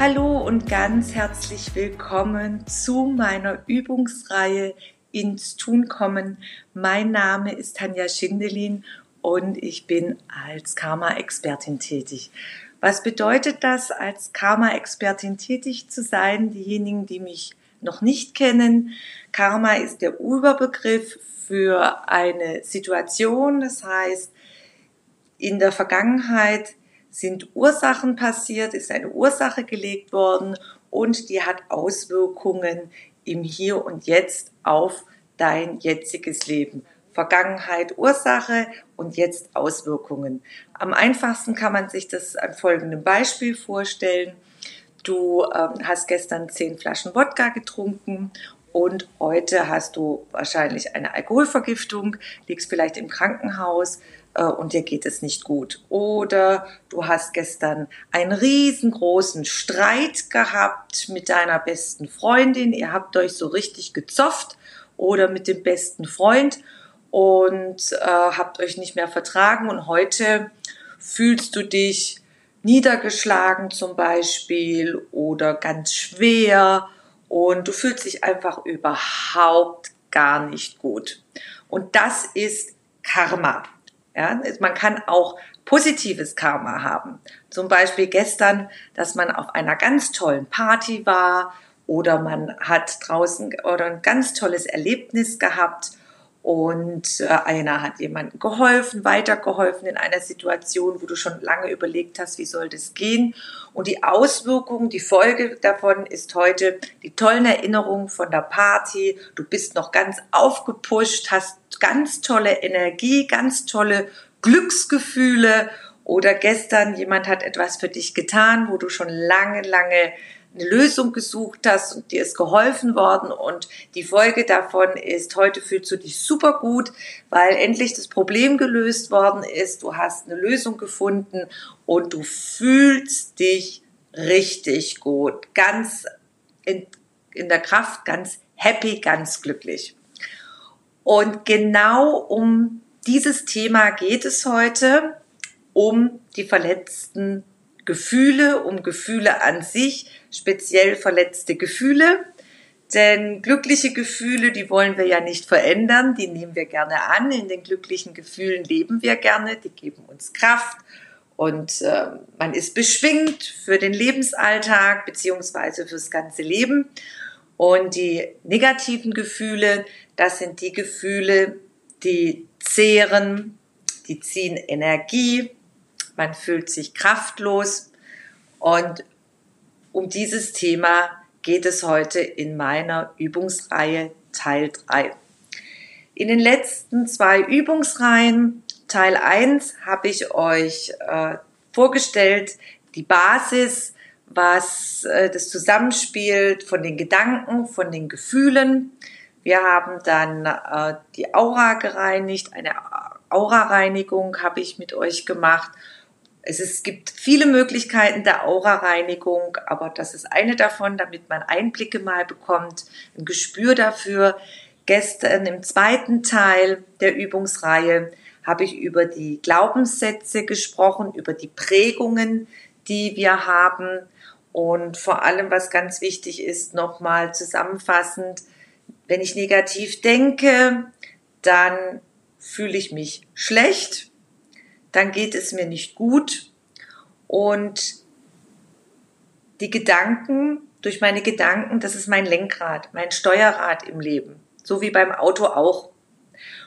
Hallo und ganz herzlich willkommen zu meiner Übungsreihe ins Tun kommen. Mein Name ist Tanja Schindelin und ich bin als Karma-Expertin tätig. Was bedeutet das, als Karma-Expertin tätig zu sein? Diejenigen, die mich noch nicht kennen, Karma ist der Überbegriff für eine Situation. Das heißt, in der Vergangenheit sind Ursachen passiert, ist eine Ursache gelegt worden und die hat Auswirkungen im Hier und Jetzt auf dein jetziges Leben. Vergangenheit Ursache und jetzt Auswirkungen. Am einfachsten kann man sich das an folgendem Beispiel vorstellen. Du ähm, hast gestern zehn Flaschen Wodka getrunken und heute hast du wahrscheinlich eine Alkoholvergiftung, liegst vielleicht im Krankenhaus äh, und dir geht es nicht gut. Oder du hast gestern einen riesengroßen Streit gehabt mit deiner besten Freundin, ihr habt euch so richtig gezofft oder mit dem besten Freund und äh, habt euch nicht mehr vertragen. Und heute fühlst du dich niedergeschlagen zum Beispiel oder ganz schwer und du fühlst dich einfach überhaupt gar nicht gut. Und das ist Karma. Ja, man kann auch positives Karma haben. Zum Beispiel gestern, dass man auf einer ganz tollen Party war oder man hat draußen oder ein ganz tolles Erlebnis gehabt und äh, einer hat jemandem geholfen, weitergeholfen in einer Situation, wo du schon lange überlegt hast, wie soll das gehen. Und die Auswirkung, die Folge davon ist heute die tollen Erinnerungen von der Party. Du bist noch ganz aufgepusht, hast ganz tolle Energie, ganz tolle Glücksgefühle. Oder gestern jemand hat etwas für dich getan, wo du schon lange, lange eine Lösung gesucht hast und dir ist geholfen worden. Und die Folge davon ist, heute fühlst du dich super gut, weil endlich das Problem gelöst worden ist, du hast eine Lösung gefunden und du fühlst dich richtig gut, ganz in, in der Kraft, ganz happy, ganz glücklich. Und genau um dieses Thema geht es heute, um die verletzten Gefühle, um Gefühle an sich, speziell verletzte Gefühle. Denn glückliche Gefühle, die wollen wir ja nicht verändern, die nehmen wir gerne an. In den glücklichen Gefühlen leben wir gerne, die geben uns Kraft und äh, man ist beschwingt für den Lebensalltag beziehungsweise fürs ganze Leben. Und die negativen Gefühle, das sind die Gefühle, die zehren, die ziehen Energie, man fühlt sich kraftlos und um dieses Thema geht es heute in meiner Übungsreihe Teil 3. In den letzten zwei Übungsreihen, Teil 1, habe ich euch äh, vorgestellt, die Basis, was äh, das Zusammenspiel von den Gedanken, von den Gefühlen. Wir haben dann äh, die Aura gereinigt, eine Aura-Reinigung habe ich mit euch gemacht es, ist, es gibt viele Möglichkeiten der Aura-Reinigung, aber das ist eine davon, damit man Einblicke mal bekommt, ein Gespür dafür. Gestern im zweiten Teil der Übungsreihe habe ich über die Glaubenssätze gesprochen, über die Prägungen, die wir haben und vor allem, was ganz wichtig ist, nochmal zusammenfassend, wenn ich negativ denke, dann fühle ich mich schlecht, dann geht es mir nicht gut und die Gedanken, durch meine Gedanken, das ist mein Lenkrad, mein Steuerrad im Leben, so wie beim Auto auch.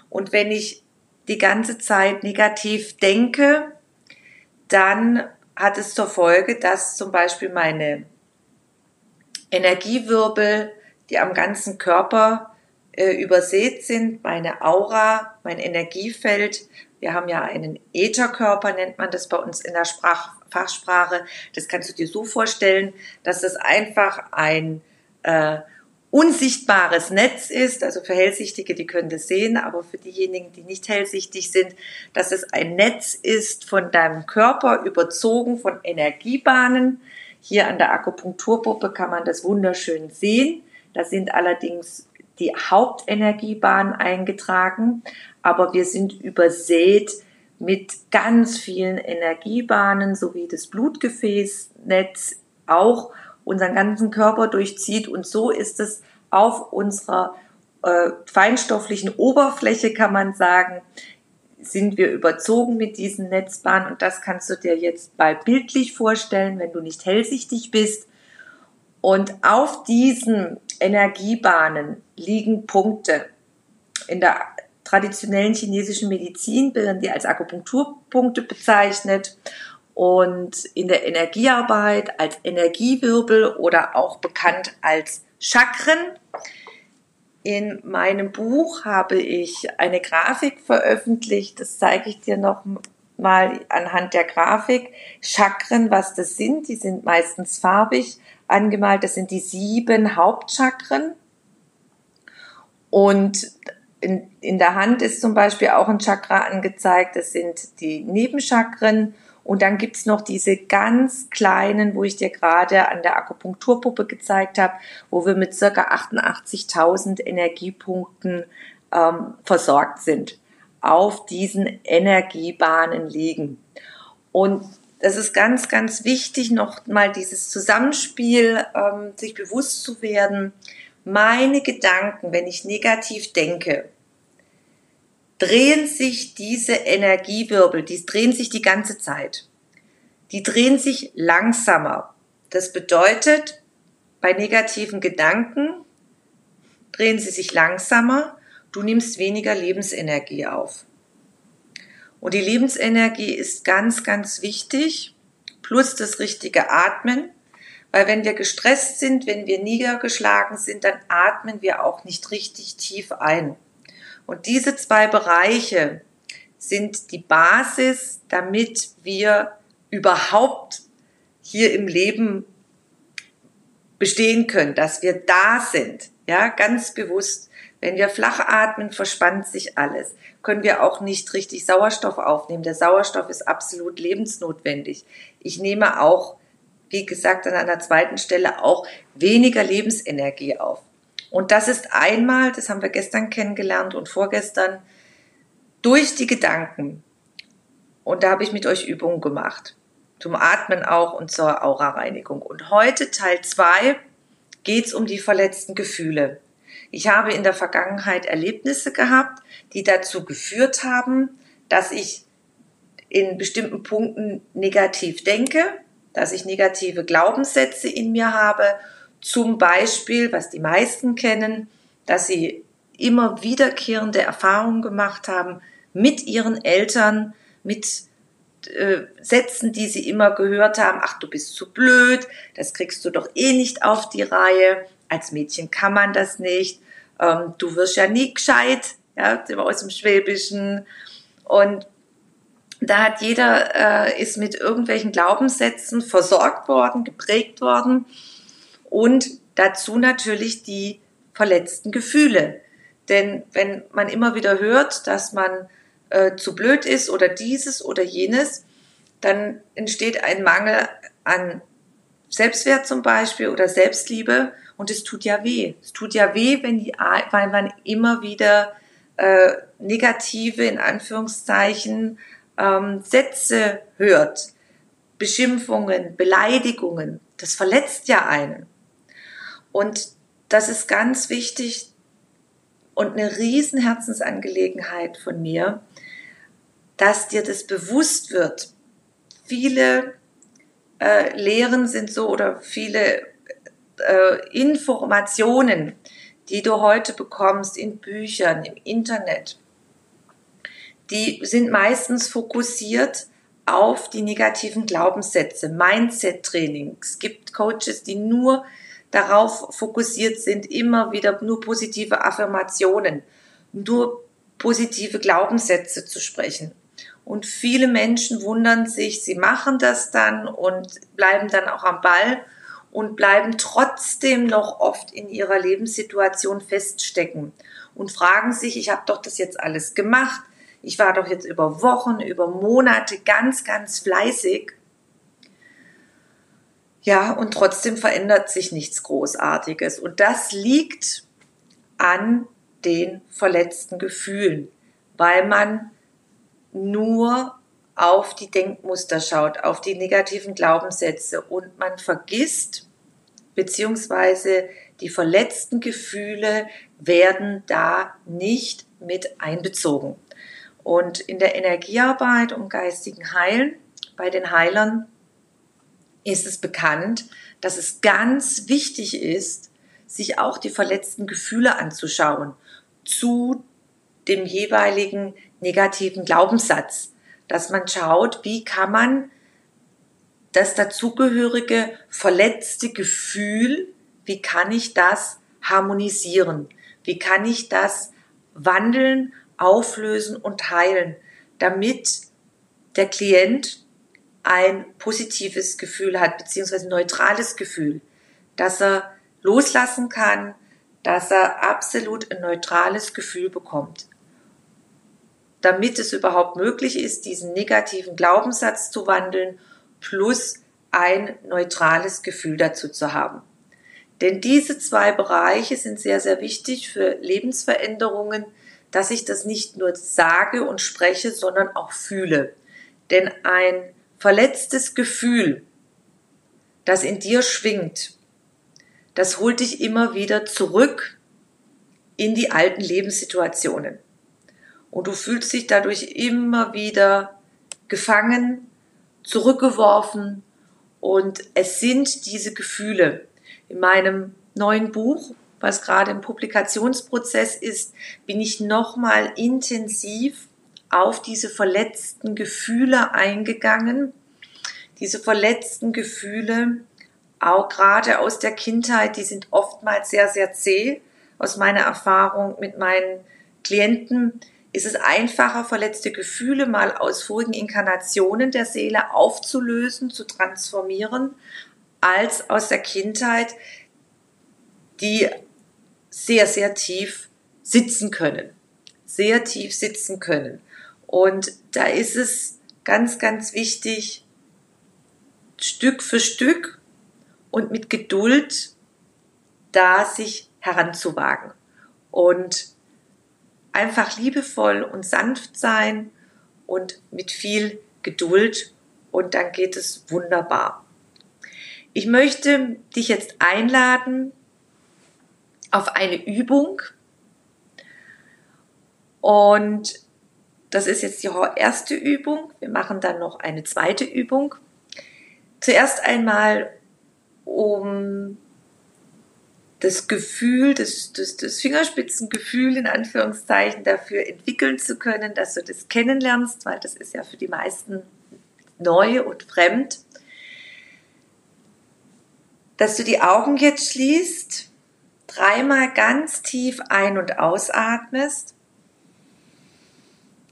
Und wenn ich die ganze Zeit negativ denke, dann hat es zur Folge, dass zum Beispiel meine Energiewirbel, die am ganzen Körper äh, übersät sind, meine Aura, mein Energiefeld. Wir haben ja einen Ätherkörper, nennt man das bei uns in der Sprach Fachsprache. Das kannst du dir so vorstellen, dass es einfach ein äh, unsichtbares Netz ist, also für Hellsichtige, die können das sehen, aber für diejenigen, die nicht hellsichtig sind, dass es ein Netz ist von deinem Körper überzogen von Energiebahnen. Hier an der Akupunkturpuppe kann man das wunderschön sehen. Da sind allerdings die Hauptenergiebahnen eingetragen, aber wir sind übersät mit ganz vielen Energiebahnen sowie das Blutgefäßnetz auch unseren ganzen Körper durchzieht. Und so ist es auf unserer äh, feinstofflichen Oberfläche, kann man sagen, sind wir überzogen mit diesen Netzbahnen. Und das kannst du dir jetzt mal bildlich vorstellen, wenn du nicht hellsichtig bist. Und auf diesen Energiebahnen liegen Punkte. In der traditionellen chinesischen Medizin werden die als Akupunkturpunkte bezeichnet und in der Energiearbeit als Energiewirbel oder auch bekannt als Chakren. In meinem Buch habe ich eine Grafik veröffentlicht, das zeige ich dir noch mal anhand der Grafik. Chakren, was das sind, die sind meistens farbig angemalt, das sind die sieben Hauptchakren. Und in, in der Hand ist zum Beispiel auch ein Chakra angezeigt, das sind die Nebenchakren. Und dann gibt's noch diese ganz kleinen, wo ich dir gerade an der Akupunkturpuppe gezeigt habe, wo wir mit circa 88.000 Energiepunkten ähm, versorgt sind, auf diesen Energiebahnen liegen. Und das ist ganz, ganz wichtig, noch mal dieses Zusammenspiel, ähm, sich bewusst zu werden. Meine Gedanken, wenn ich negativ denke, drehen sich diese Energiewirbel, die drehen sich die ganze Zeit. Die drehen sich langsamer. Das bedeutet, bei negativen Gedanken drehen sie sich langsamer, du nimmst weniger Lebensenergie auf. Und die Lebensenergie ist ganz, ganz wichtig, plus das richtige Atmen, weil wenn wir gestresst sind, wenn wir niedergeschlagen sind, dann atmen wir auch nicht richtig tief ein. Und diese zwei Bereiche sind die Basis, damit wir überhaupt hier im Leben bestehen können, dass wir da sind. Ja, ganz bewusst. Wenn wir flach atmen, verspannt sich alles. Können wir auch nicht richtig Sauerstoff aufnehmen. Der Sauerstoff ist absolut lebensnotwendig. Ich nehme auch, wie gesagt, an einer zweiten Stelle auch weniger Lebensenergie auf. Und das ist einmal, das haben wir gestern kennengelernt und vorgestern, durch die Gedanken. Und da habe ich mit euch Übungen gemacht. Zum Atmen auch und zur Aura-Reinigung. Und heute, Teil zwei geht es um die verletzten Gefühle. Ich habe in der Vergangenheit Erlebnisse gehabt, die dazu geführt haben, dass ich in bestimmten Punkten negativ denke, dass ich negative Glaubenssätze in mir habe. Zum Beispiel, was die meisten kennen, dass sie immer wiederkehrende Erfahrungen gemacht haben mit ihren Eltern, mit äh, Sätzen, die sie immer gehört haben, ach du bist zu blöd, das kriegst du doch eh nicht auf die Reihe, als Mädchen kann man das nicht, ähm, du wirst ja nie gescheit, ja, aus dem Schwäbischen. Und da hat jeder, äh, ist mit irgendwelchen Glaubenssätzen versorgt worden, geprägt worden. Und dazu natürlich die verletzten Gefühle. Denn wenn man immer wieder hört, dass man äh, zu blöd ist oder dieses oder jenes, dann entsteht ein Mangel an Selbstwert zum Beispiel oder Selbstliebe und es tut ja weh. Es tut ja weh, wenn die, weil man immer wieder äh, negative, in Anführungszeichen, ähm, Sätze hört, Beschimpfungen, Beleidigungen. Das verletzt ja einen. Und das ist ganz wichtig und eine riesen Herzensangelegenheit von mir, dass dir das bewusst wird. Viele äh, Lehren sind so oder viele äh, Informationen, die du heute bekommst in Büchern, im Internet, die sind meistens fokussiert auf die negativen Glaubenssätze, Mindset-Training. Es gibt Coaches, die nur darauf fokussiert sind, immer wieder nur positive Affirmationen, nur positive Glaubenssätze zu sprechen. Und viele Menschen wundern sich, sie machen das dann und bleiben dann auch am Ball und bleiben trotzdem noch oft in ihrer Lebenssituation feststecken und fragen sich, ich habe doch das jetzt alles gemacht, ich war doch jetzt über Wochen, über Monate ganz, ganz fleißig. Ja, und trotzdem verändert sich nichts Großartiges. Und das liegt an den verletzten Gefühlen, weil man nur auf die Denkmuster schaut, auf die negativen Glaubenssätze und man vergisst, beziehungsweise die verletzten Gefühle werden da nicht mit einbezogen. Und in der Energiearbeit und geistigen Heilen, bei den Heilern, ist es bekannt, dass es ganz wichtig ist, sich auch die verletzten Gefühle anzuschauen zu dem jeweiligen negativen Glaubenssatz, dass man schaut, wie kann man das dazugehörige verletzte Gefühl, wie kann ich das harmonisieren? Wie kann ich das wandeln, auflösen und heilen, damit der Klient ein positives Gefühl hat, beziehungsweise neutrales Gefühl, dass er loslassen kann, dass er absolut ein neutrales Gefühl bekommt. Damit es überhaupt möglich ist, diesen negativen Glaubenssatz zu wandeln, plus ein neutrales Gefühl dazu zu haben. Denn diese zwei Bereiche sind sehr, sehr wichtig für Lebensveränderungen, dass ich das nicht nur sage und spreche, sondern auch fühle. Denn ein verletztes Gefühl, das in dir schwingt, das holt dich immer wieder zurück in die alten Lebenssituationen. Und du fühlst dich dadurch immer wieder gefangen, zurückgeworfen. Und es sind diese Gefühle. In meinem neuen Buch, was gerade im Publikationsprozess ist, bin ich nochmal intensiv auf diese verletzten Gefühle eingegangen. Diese verletzten Gefühle, auch gerade aus der Kindheit, die sind oftmals sehr, sehr zäh. Aus meiner Erfahrung mit meinen Klienten ist es einfacher, verletzte Gefühle mal aus vorigen Inkarnationen der Seele aufzulösen, zu transformieren, als aus der Kindheit, die sehr, sehr tief sitzen können. Sehr tief sitzen können. Und da ist es ganz, ganz wichtig, Stück für Stück und mit Geduld da sich heranzuwagen und einfach liebevoll und sanft sein und mit viel Geduld und dann geht es wunderbar. Ich möchte dich jetzt einladen auf eine Übung und das ist jetzt die erste Übung. Wir machen dann noch eine zweite Übung. Zuerst einmal um das Gefühl, das, das, das Fingerspitzengefühl in Anführungszeichen dafür entwickeln zu können, dass du das kennenlernst, weil das ist ja für die meisten neu und fremd. Dass du die Augen jetzt schließt, dreimal ganz tief ein- und ausatmest,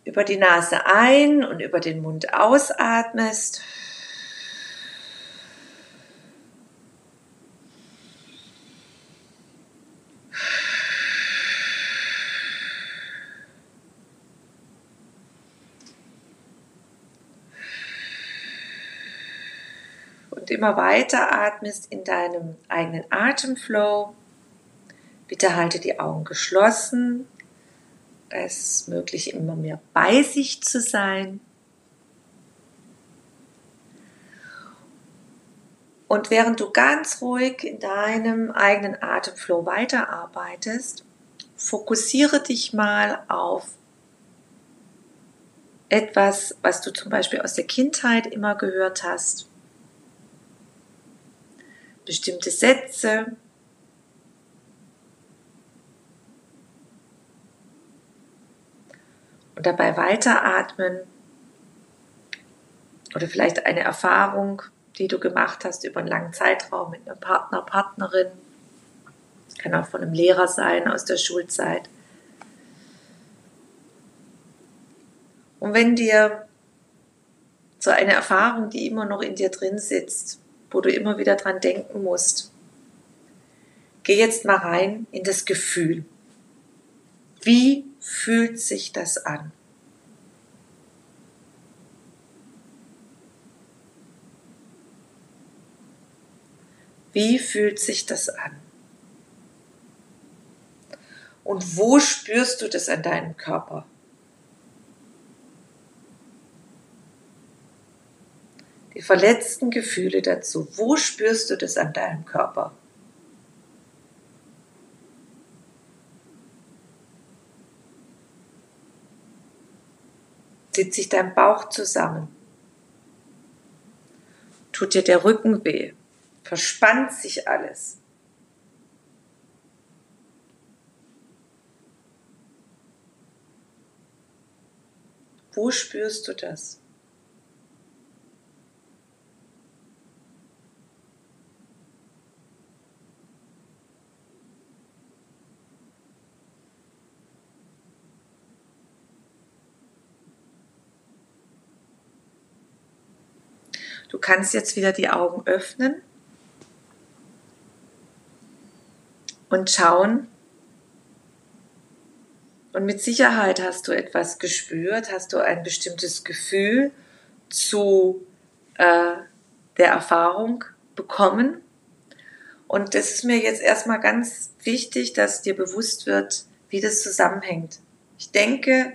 über die Nase ein und über den Mund ausatmest. Immer weiter atmest in deinem eigenen Atemflow. Bitte halte die Augen geschlossen. Es ist möglich, immer mehr bei sich zu sein. Und während du ganz ruhig in deinem eigenen Atemflow weiterarbeitest, fokussiere dich mal auf etwas, was du zum Beispiel aus der Kindheit immer gehört hast bestimmte Sätze. Und dabei weiteratmen oder vielleicht eine Erfahrung, die du gemacht hast über einen langen Zeitraum mit einem Partner, Partnerin Kann auch von einem Lehrer sein aus der Schulzeit. Und wenn dir so eine Erfahrung, die immer noch in dir drin sitzt, wo du immer wieder dran denken musst, geh jetzt mal rein in das Gefühl. Wie fühlt sich das an? Wie fühlt sich das an? Und wo spürst du das an deinem Körper? Die verletzten Gefühle dazu. Wo spürst du das an deinem Körper? Zieht sich dein Bauch zusammen? Tut dir der Rücken weh? Verspannt sich alles? Wo spürst du das? Du kannst jetzt wieder die Augen öffnen und schauen. Und mit Sicherheit hast du etwas gespürt, hast du ein bestimmtes Gefühl zu äh, der Erfahrung bekommen. Und das ist mir jetzt erstmal ganz wichtig, dass dir bewusst wird, wie das zusammenhängt. Ich denke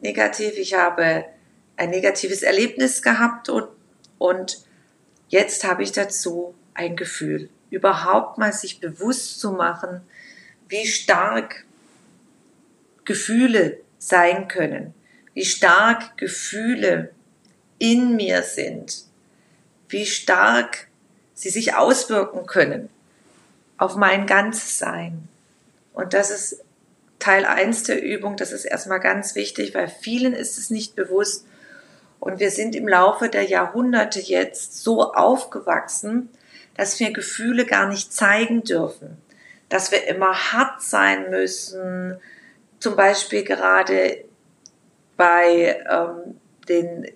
negativ, ich habe ein negatives Erlebnis gehabt und und jetzt habe ich dazu ein Gefühl. Überhaupt mal sich bewusst zu machen, wie stark Gefühle sein können, wie stark Gefühle in mir sind, wie stark sie sich auswirken können auf mein ganzes Sein. Und das ist Teil eins der Übung, das ist erstmal ganz wichtig, weil vielen ist es nicht bewusst, und wir sind im Laufe der Jahrhunderte jetzt so aufgewachsen, dass wir Gefühle gar nicht zeigen dürfen, dass wir immer hart sein müssen, zum Beispiel gerade bei ähm, den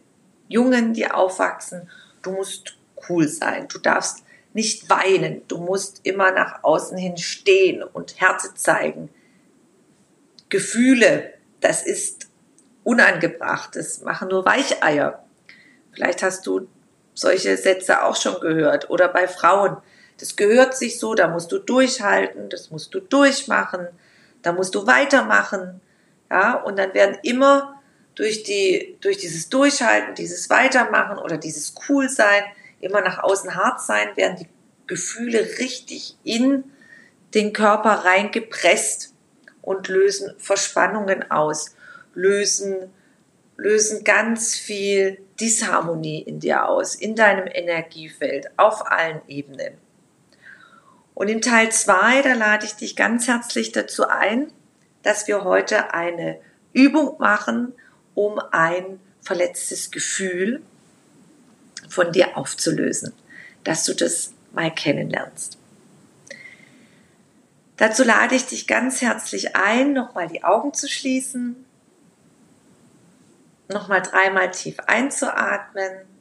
Jungen, die aufwachsen, du musst cool sein, du darfst nicht weinen, du musst immer nach außen hin stehen und Härte zeigen. Gefühle, das ist unangebracht. Das machen nur Weicheier. Vielleicht hast du solche Sätze auch schon gehört. Oder bei Frauen. Das gehört sich so, da musst du durchhalten, das musst du durchmachen, da musst du weitermachen. Ja, und dann werden immer durch die, durch dieses Durchhalten, dieses Weitermachen oder dieses Coolsein, immer nach außen hart sein, werden die Gefühle richtig in den Körper reingepresst und lösen Verspannungen aus lösen, lösen ganz viel Disharmonie in dir aus, in deinem Energiefeld, auf allen Ebenen. Und im Teil 2, da lade ich dich ganz herzlich dazu ein, dass wir heute eine Übung machen, um ein verletztes Gefühl von dir aufzulösen, dass du das mal kennenlernst. Dazu lade ich dich ganz herzlich ein, nochmal die Augen zu schließen nochmal dreimal tief einzuatmen.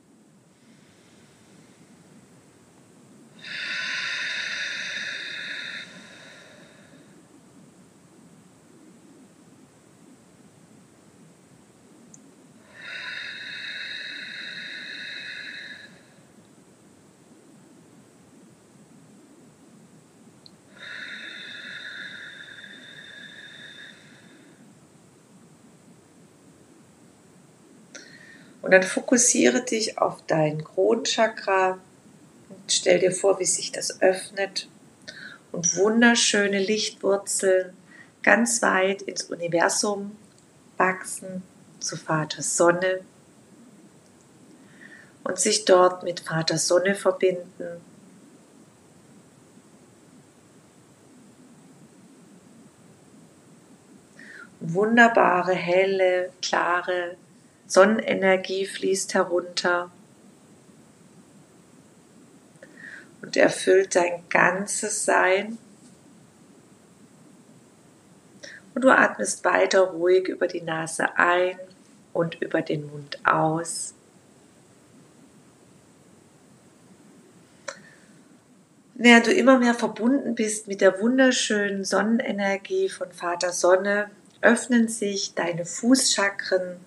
Dann fokussiere dich auf dein Kronchakra und stell dir vor, wie sich das öffnet und wunderschöne Lichtwurzeln ganz weit ins Universum wachsen zu Vater Sonne und sich dort mit Vater Sonne verbinden. Wunderbare, helle, klare Sonnenenergie fließt herunter und erfüllt dein ganzes Sein Und du atmest weiter ruhig über die Nase ein und über den Mund aus. Während du immer mehr verbunden bist mit der wunderschönen Sonnenenergie von Vater Sonne, öffnen sich deine Fußchakren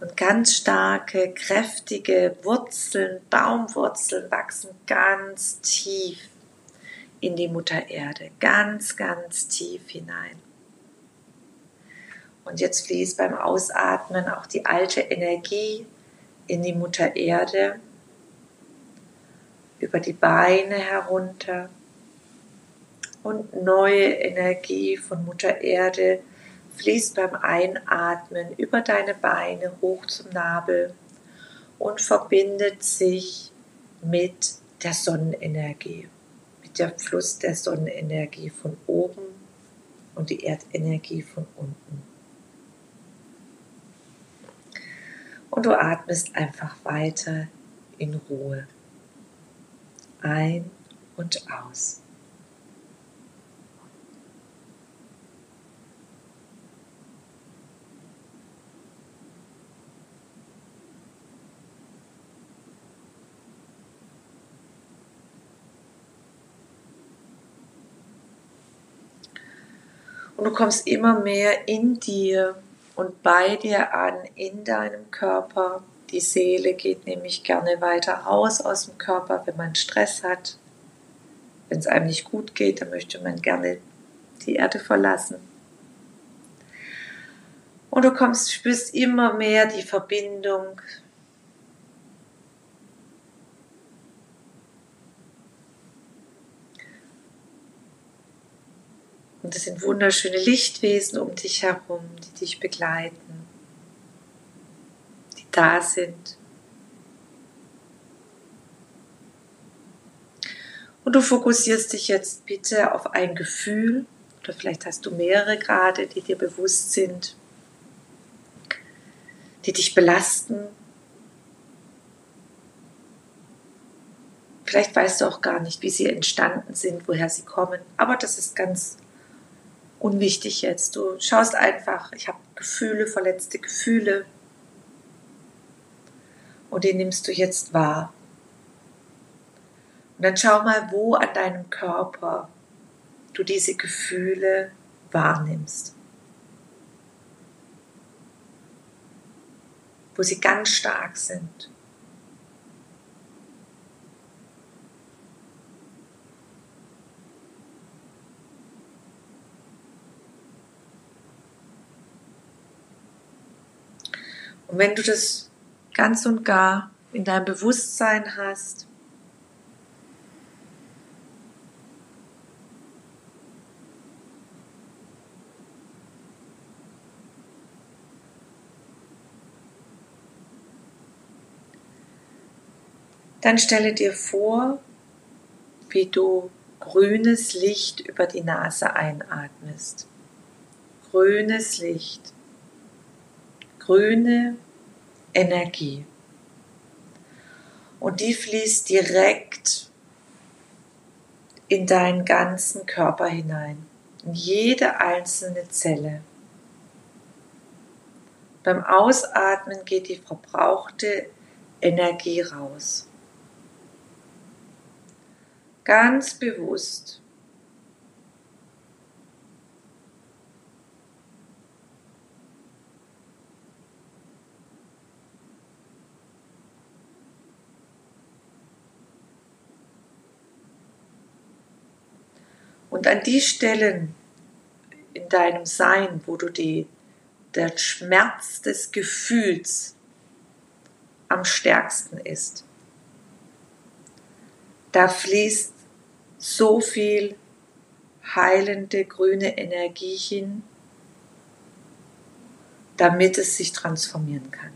und ganz starke, kräftige Wurzeln, Baumwurzeln wachsen ganz tief in die Mutter Erde, ganz, ganz tief hinein. Und jetzt fließt beim Ausatmen auch die alte Energie in die Mutter Erde, über die Beine herunter und neue Energie von Mutter Erde fließt beim Einatmen über deine Beine hoch zum Nabel und verbindet sich mit der Sonnenenergie, mit dem Fluss der Sonnenenergie von oben und die Erdenergie von unten. Und du atmest einfach weiter in Ruhe. Ein und aus. Du kommst immer mehr in dir und bei dir an, in deinem Körper. Die Seele geht nämlich gerne weiter raus aus dem Körper, wenn man Stress hat. Wenn es einem nicht gut geht, dann möchte man gerne die Erde verlassen. Und du kommst, spürst immer mehr die Verbindung Und es sind wunderschöne Lichtwesen um dich herum, die dich begleiten, die da sind. Und du fokussierst dich jetzt bitte auf ein Gefühl, oder vielleicht hast du mehrere gerade, die dir bewusst sind, die dich belasten. Vielleicht weißt du auch gar nicht, wie sie entstanden sind, woher sie kommen, aber das ist ganz unwichtig jetzt. Du schaust einfach, ich habe Gefühle, verletzte Gefühle. Und die nimmst du jetzt wahr. Und dann schau mal, wo an deinem Körper du diese Gefühle wahrnimmst. Wo sie ganz stark sind. Und wenn du das ganz und gar in deinem Bewusstsein hast, dann stelle dir vor, wie du grünes Licht über die Nase einatmest. Grünes Licht grüne Energie. Und die fließt direkt in deinen ganzen Körper hinein, in jede einzelne Zelle. Beim Ausatmen geht die verbrauchte Energie raus. Ganz bewusst Und an die Stellen in deinem Sein, wo du die, der Schmerz des Gefühls am stärksten ist, da fließt so viel heilende grüne Energie hin, damit es sich transformieren kann.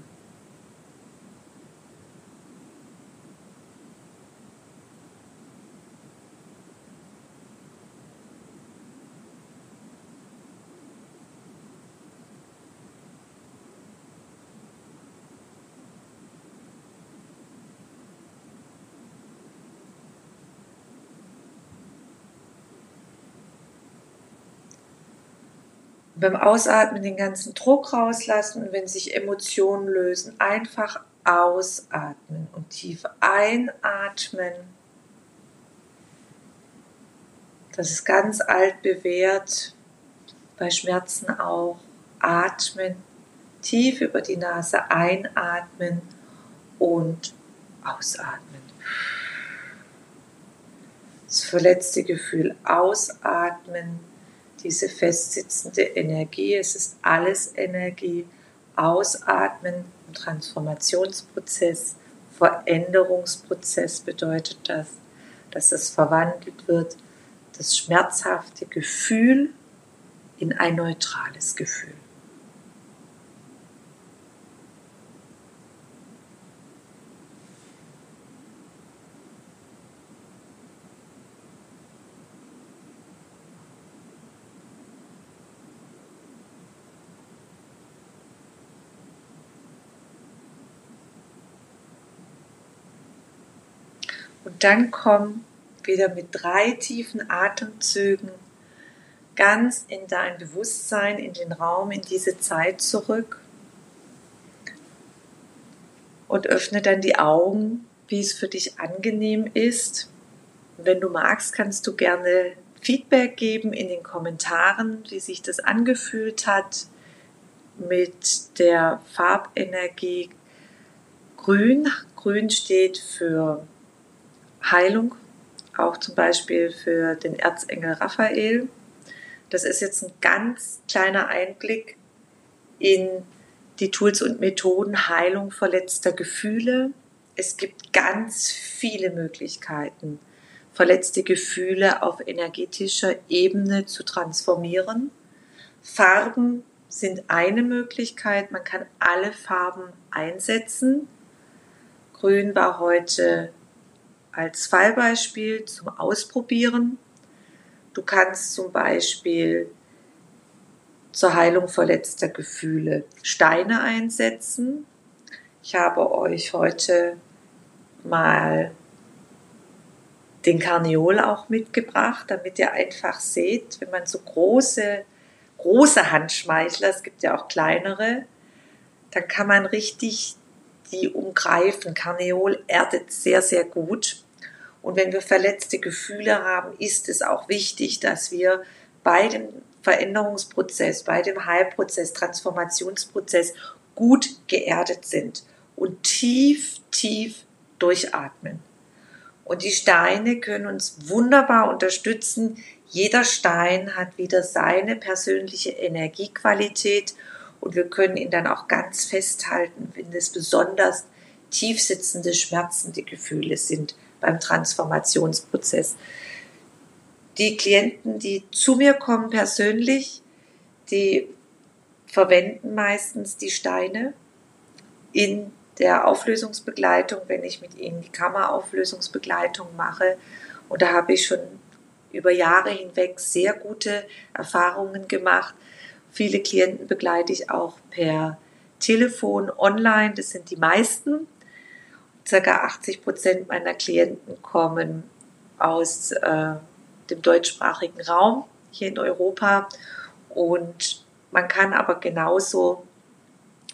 Beim Ausatmen den ganzen Druck rauslassen und wenn sich Emotionen lösen, einfach ausatmen und tief einatmen. Das ist ganz alt bewährt, bei Schmerzen auch. Atmen, tief über die Nase einatmen und ausatmen. Das verletzte Gefühl ausatmen diese festsitzende Energie. Es ist alles Energie. Ausatmen, Transformationsprozess, Veränderungsprozess bedeutet das, dass es verwandelt wird, das schmerzhafte Gefühl in ein neutrales Gefühl. Und dann komm wieder mit drei tiefen Atemzügen ganz in dein Bewusstsein, in den Raum, in diese Zeit zurück und öffne dann die Augen, wie es für dich angenehm ist. Und wenn du magst, kannst du gerne Feedback geben in den Kommentaren, wie sich das angefühlt hat mit der Farbenergie Grün. Grün steht für Heilung, auch zum Beispiel für den Erzengel Raphael. Das ist jetzt ein ganz kleiner Einblick in die Tools und Methoden Heilung verletzter Gefühle. Es gibt ganz viele Möglichkeiten, verletzte Gefühle auf energetischer Ebene zu transformieren. Farben sind eine Möglichkeit. Man kann alle Farben einsetzen. Grün war heute als Fallbeispiel zum Ausprobieren. Du kannst zum Beispiel zur Heilung verletzter Gefühle Steine einsetzen. Ich habe euch heute mal den Karneol auch mitgebracht, damit ihr einfach seht, wenn man so große, große Handschmeichler, es gibt ja auch kleinere, dann kann man richtig die umgreifen. Karneol erdet sehr, sehr gut. Und wenn wir verletzte Gefühle haben, ist es auch wichtig, dass wir bei dem Veränderungsprozess, bei dem Heilprozess, Transformationsprozess gut geerdet sind und tief, tief durchatmen. Und die Steine können uns wunderbar unterstützen. Jeder Stein hat wieder seine persönliche Energiequalität und wir können ihn dann auch ganz festhalten, wenn es besonders tiefsitzende, schmerzende Gefühle sind beim Transformationsprozess. Die Klienten, die zu mir kommen persönlich, die verwenden meistens die Steine in der Auflösungsbegleitung, wenn ich mit ihnen die Kammerauflösungsbegleitung mache. Und da habe ich schon über Jahre hinweg sehr gute Erfahrungen gemacht, Viele Klienten begleite ich auch per Telefon, online, das sind die meisten. Circa 80 Prozent meiner Klienten kommen aus äh, dem deutschsprachigen Raum hier in Europa und man kann aber genauso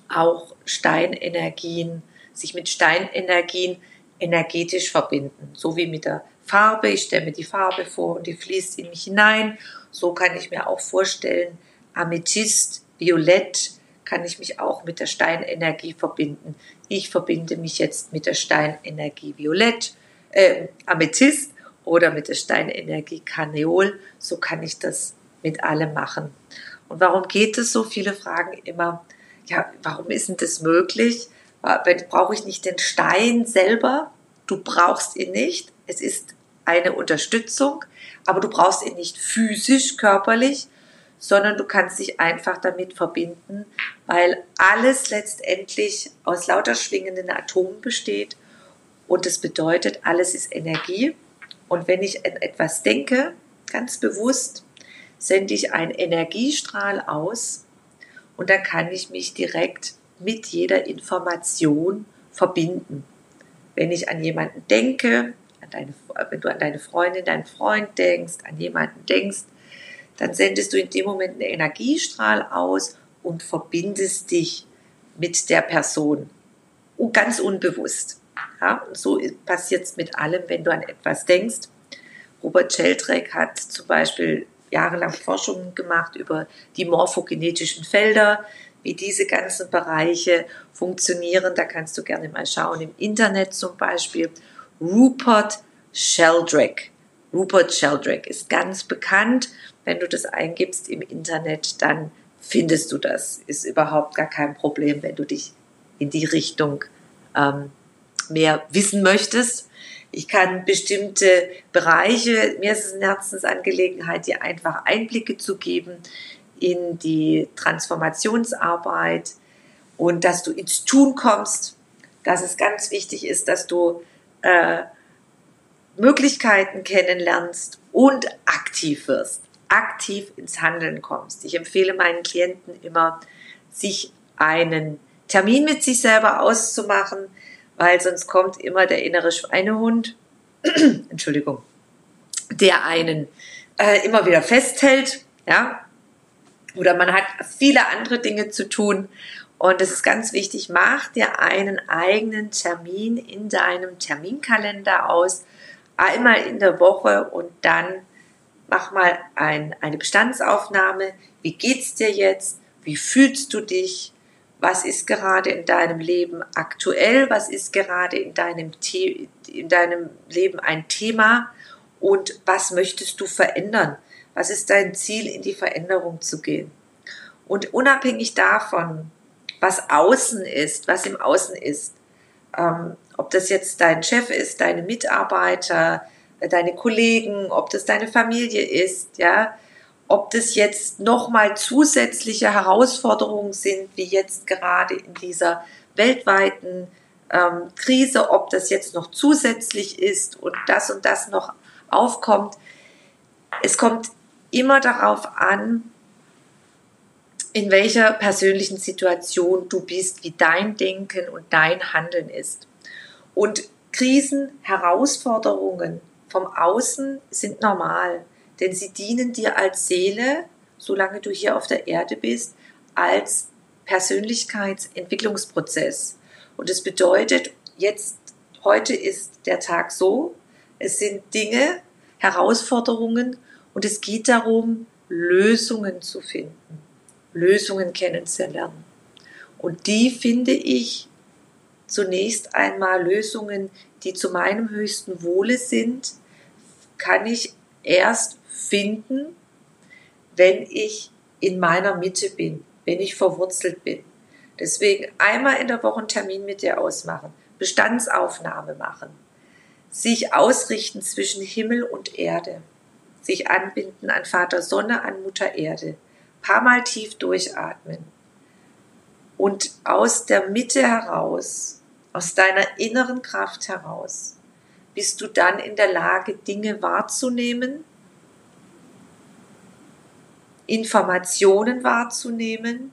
auch Steinenergien, sich mit Steinenergien energetisch verbinden, so wie mit der Farbe. Ich stelle mir die Farbe vor und die fließt in mich hinein. So kann ich mir auch vorstellen, Amethyst, Violett kann ich mich auch mit der Steinenergie verbinden. Ich verbinde mich jetzt mit der Steinenergie Violett, äh, Amethyst oder mit der Steinenergie Karneol. So kann ich das mit allem machen. Und warum geht es so? Viele fragen immer, ja, warum ist denn das möglich? Brauche ich nicht den Stein selber? Du brauchst ihn nicht. Es ist eine Unterstützung, aber du brauchst ihn nicht physisch, körperlich, sondern du kannst dich einfach damit verbinden, weil alles letztendlich aus lauter schwingenden Atomen besteht und das bedeutet, alles ist Energie. Und wenn ich an etwas denke, ganz bewusst, sende ich einen Energiestrahl aus und dann kann ich mich direkt mit jeder Information verbinden. Wenn ich an jemanden denke, an deine, wenn du an deine Freundin, deinen Freund denkst, an jemanden denkst, dann sendest du in dem Moment einen Energiestrahl aus und verbindest dich mit der Person. Und ganz unbewusst. Ja, so passiert es mit allem, wenn du an etwas denkst. Robert Sheldrake hat zum Beispiel jahrelang Forschungen gemacht über die morphogenetischen Felder, wie diese ganzen Bereiche funktionieren. Da kannst du gerne mal schauen im Internet zum Beispiel. Rupert Sheldrake. Rupert Sheldrake ist ganz bekannt. Wenn du das eingibst im Internet, dann findest du das. Ist überhaupt gar kein Problem, wenn du dich in die Richtung ähm, mehr wissen möchtest. Ich kann bestimmte Bereiche, mir ist es eine Herzensangelegenheit, dir einfach Einblicke zu geben in die Transformationsarbeit und dass du ins Tun kommst, dass es ganz wichtig ist, dass du äh, Möglichkeiten kennenlernst und aktiv wirst, aktiv ins Handeln kommst. Ich empfehle meinen Klienten immer, sich einen Termin mit sich selber auszumachen, weil sonst kommt immer der innere Schweinehund, Entschuldigung, der einen äh, immer wieder festhält, ja, oder man hat viele andere Dinge zu tun. Und es ist ganz wichtig, mach dir einen eigenen Termin in deinem Terminkalender aus, einmal in der Woche und dann mach mal ein, eine Bestandsaufnahme. Wie geht's dir jetzt? Wie fühlst du dich? Was ist gerade in deinem Leben aktuell? Was ist gerade in deinem, The in deinem Leben ein Thema? Und was möchtest du verändern? Was ist dein Ziel, in die Veränderung zu gehen? Und unabhängig davon, was außen ist, was im Außen ist, ähm, ob das jetzt dein Chef ist, deine Mitarbeiter, deine Kollegen, ob das deine Familie ist, ja, ob das jetzt nochmal zusätzliche Herausforderungen sind, wie jetzt gerade in dieser weltweiten ähm, Krise, ob das jetzt noch zusätzlich ist und das und das noch aufkommt. Es kommt immer darauf an, in welcher persönlichen Situation du bist, wie dein Denken und dein Handeln ist. Und Krisen, Herausforderungen vom Außen sind normal, denn sie dienen dir als Seele, solange du hier auf der Erde bist, als Persönlichkeitsentwicklungsprozess. Und es bedeutet, jetzt, heute ist der Tag so, es sind Dinge, Herausforderungen und es geht darum, Lösungen zu finden. Lösungen kennenzulernen. Und die finde ich zunächst einmal Lösungen, die zu meinem höchsten Wohle sind, kann ich erst finden, wenn ich in meiner Mitte bin, wenn ich verwurzelt bin. Deswegen einmal in der Woche einen Termin mit dir ausmachen, Bestandsaufnahme machen, sich ausrichten zwischen Himmel und Erde, sich anbinden an Vater Sonne, an Mutter Erde, paar Mal tief durchatmen und aus der Mitte heraus, aus deiner inneren Kraft heraus, bist du dann in der Lage, Dinge wahrzunehmen, Informationen wahrzunehmen,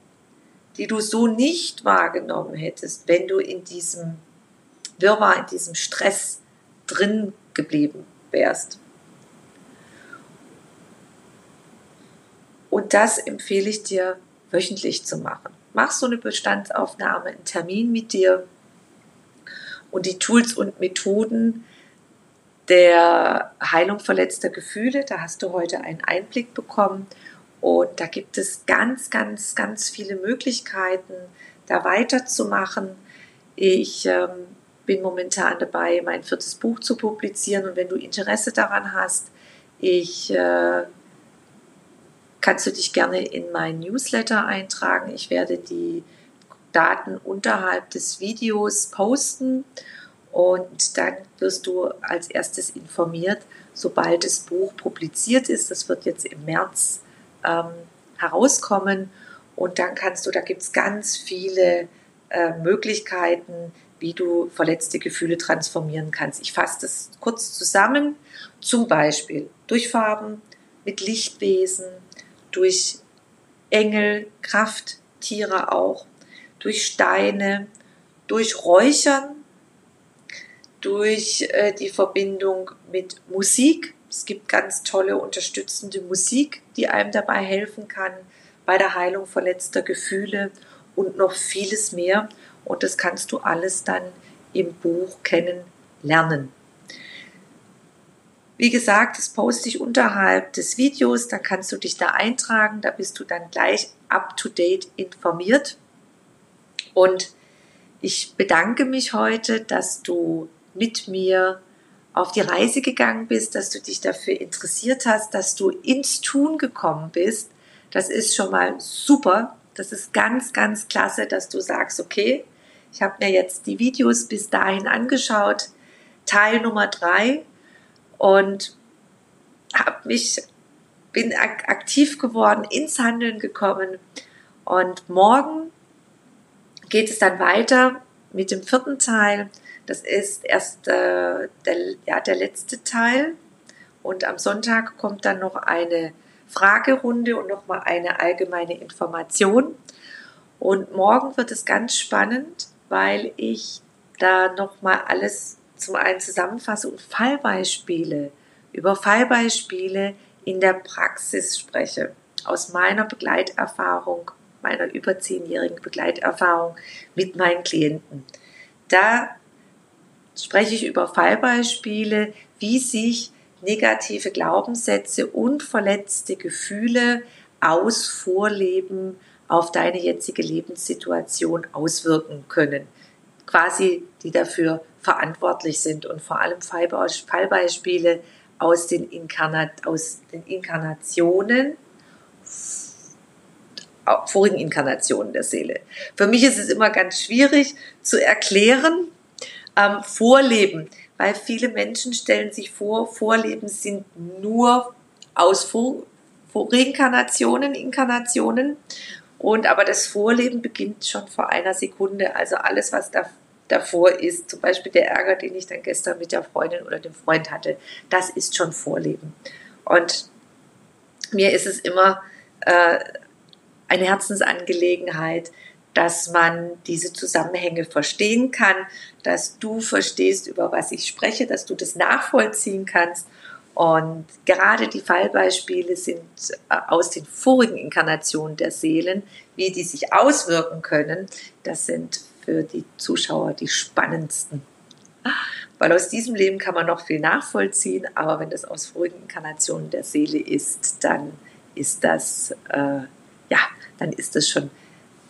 die du so nicht wahrgenommen hättest, wenn du in diesem Wirrwarr, in diesem Stress drin geblieben wärst. Und das empfehle ich dir wöchentlich zu machen. Mach so eine Bestandsaufnahme, einen Termin mit dir und die Tools und Methoden der Heilung verletzter Gefühle. Da hast du heute einen Einblick bekommen. Und da gibt es ganz, ganz, ganz viele Möglichkeiten, da weiterzumachen. Ich ähm, bin momentan dabei, mein viertes Buch zu publizieren. Und wenn du Interesse daran hast, ich äh, kannst du dich gerne in meinen Newsletter eintragen. Ich werde die Daten unterhalb des Videos posten und dann wirst du als erstes informiert, sobald das Buch publiziert ist. Das wird jetzt im März ähm, herauskommen und dann kannst du, da gibt es ganz viele äh, Möglichkeiten, wie du verletzte Gefühle transformieren kannst. Ich fasse das kurz zusammen, zum Beispiel durch Farben, mit Lichtwesen, durch Engel, Krafttiere auch, durch Steine, durch Räuchern, durch äh, die Verbindung mit Musik. Es gibt ganz tolle unterstützende Musik, die einem dabei helfen kann bei der Heilung verletzter Gefühle und noch vieles mehr. Und das kannst du alles dann im Buch kennenlernen. Wie gesagt, das poste ich unterhalb des Videos, da kannst du dich da eintragen, da bist du dann gleich up-to-date informiert. Und ich bedanke mich heute, dass du mit mir auf die Reise gegangen bist, dass du dich dafür interessiert hast, dass du ins Tun gekommen bist. Das ist schon mal super. Das ist ganz, ganz klasse, dass du sagst, okay, ich habe mir jetzt die Videos bis dahin angeschaut, Teil Nummer drei und habe mich bin aktiv geworden, ins Handeln gekommen und morgen geht es dann weiter mit dem vierten Teil. Das ist erst äh, der, ja, der letzte Teil und am Sonntag kommt dann noch eine Fragerunde und noch mal eine allgemeine Information. Und morgen wird es ganz spannend, weil ich da noch mal alles zum einen zusammenfasse und Fallbeispiele über Fallbeispiele in der Praxis spreche. Aus meiner Begleiterfahrung, meiner über zehnjährigen Begleiterfahrung mit meinen Klienten. Da spreche ich über Fallbeispiele, wie sich negative Glaubenssätze und verletzte Gefühle aus Vorleben auf deine jetzige Lebenssituation auswirken können. Quasi, die dafür verantwortlich sind und vor allem Fallbeispiele aus den, Inkarnat aus den Inkarnationen, vorigen Inkarnationen der Seele. Für mich ist es immer ganz schwierig zu erklären, ähm, Vorleben, weil viele Menschen stellen sich vor, Vorleben sind nur aus Vor Reinkarnationen, Inkarnationen und aber das Vorleben beginnt schon vor einer Sekunde. Also alles, was da, davor ist, zum Beispiel der Ärger, den ich dann gestern mit der Freundin oder dem Freund hatte, das ist schon Vorleben. Und mir ist es immer äh, eine Herzensangelegenheit, dass man diese Zusammenhänge verstehen kann, dass du verstehst, über was ich spreche, dass du das nachvollziehen kannst und gerade die Fallbeispiele sind äh, aus den vorigen Inkarnationen der Seelen, wie die sich auswirken können. Das sind für die Zuschauer die spannendsten. Weil aus diesem Leben kann man noch viel nachvollziehen, aber wenn das aus vorigen Inkarnationen der Seele ist, dann ist das, äh, ja, dann ist das schon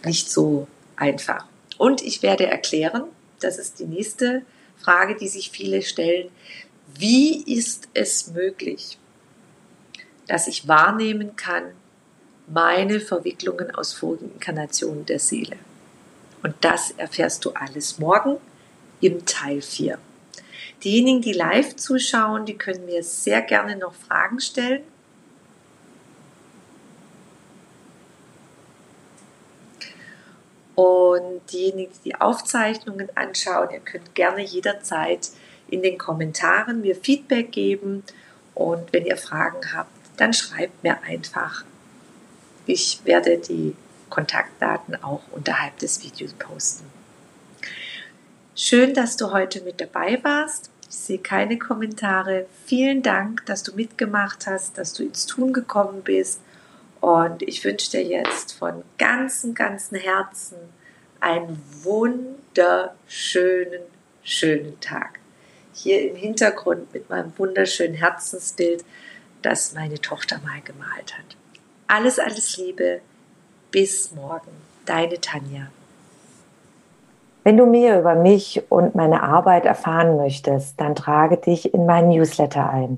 nicht so einfach. Und ich werde erklären, das ist die nächste Frage, die sich viele stellen, wie ist es möglich, dass ich wahrnehmen kann, meine Verwicklungen aus vorigen Inkarnationen der Seele? Und das erfährst du alles morgen im Teil 4. Diejenigen, die live zuschauen, die können mir sehr gerne noch Fragen stellen. Und diejenigen, die Aufzeichnungen anschauen, ihr könnt gerne jederzeit in den Kommentaren mir Feedback geben und wenn ihr Fragen habt, dann schreibt mir einfach. Ich werde die Kontaktdaten auch unterhalb des Videos posten. Schön, dass du heute mit dabei warst. Ich sehe keine Kommentare. Vielen Dank, dass du mitgemacht hast, dass du ins Tun gekommen bist. Und ich wünsche dir jetzt von ganzem, ganzem Herzen einen wunderschönen, schönen Tag hier im Hintergrund mit meinem wunderschönen Herzensbild, das meine Tochter mal gemalt hat. Alles, alles Liebe. Bis morgen. Deine Tanja. Wenn du mehr über mich und meine Arbeit erfahren möchtest, dann trage dich in meinen Newsletter ein.